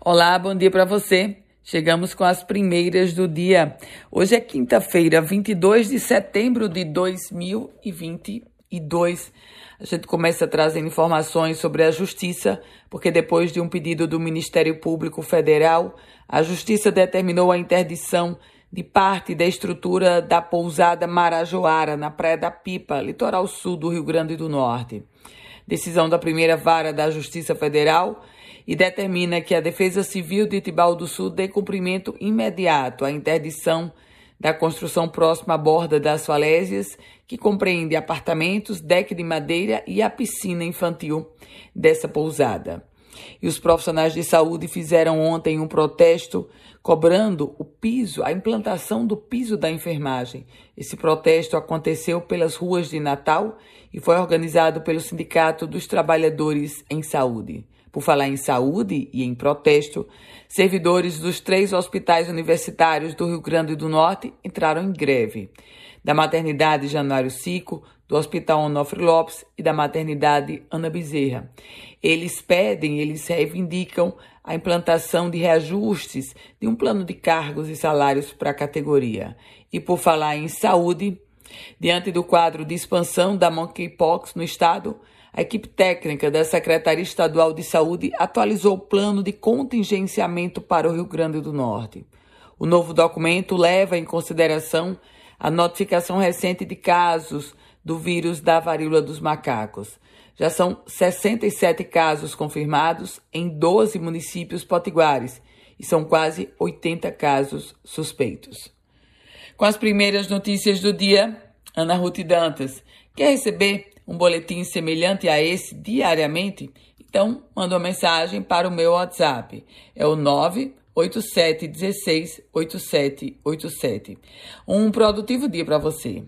Olá, bom dia para você. Chegamos com as primeiras do dia. Hoje é quinta-feira, 22 de setembro de 2022. A gente começa trazendo informações sobre a Justiça, porque depois de um pedido do Ministério Público Federal, a Justiça determinou a interdição de parte da estrutura da pousada Marajoara, na Praia da Pipa, litoral sul do Rio Grande do Norte. Decisão da primeira vara da Justiça Federal e determina que a Defesa Civil de Tibau do Sul dê cumprimento imediato à interdição da construção próxima à borda das falésias, que compreende apartamentos, deck de madeira e a piscina infantil dessa pousada. E os profissionais de saúde fizeram ontem um protesto cobrando o piso, a implantação do piso da enfermagem. Esse protesto aconteceu pelas ruas de Natal e foi organizado pelo Sindicato dos Trabalhadores em Saúde. Por falar em saúde e em protesto, servidores dos três hospitais universitários do Rio Grande do Norte entraram em greve. Da maternidade Januário Cico, do Hospital Onofre Lopes e da maternidade Ana Bezerra. Eles pedem, eles reivindicam a implantação de reajustes de um plano de cargos e salários para a categoria. E por falar em saúde, diante do quadro de expansão da monkeypox no estado, a equipe técnica da Secretaria Estadual de Saúde atualizou o plano de contingenciamento para o Rio Grande do Norte. O novo documento leva em consideração a notificação recente de casos do vírus da varíola dos macacos. Já são 67 casos confirmados em 12 municípios potiguares e são quase 80 casos suspeitos. Com as primeiras notícias do dia, Ana Ruth Dantas. Quer receber um boletim semelhante a esse diariamente? Então, manda uma mensagem para o meu WhatsApp. É o 987168787. Um produtivo dia para você.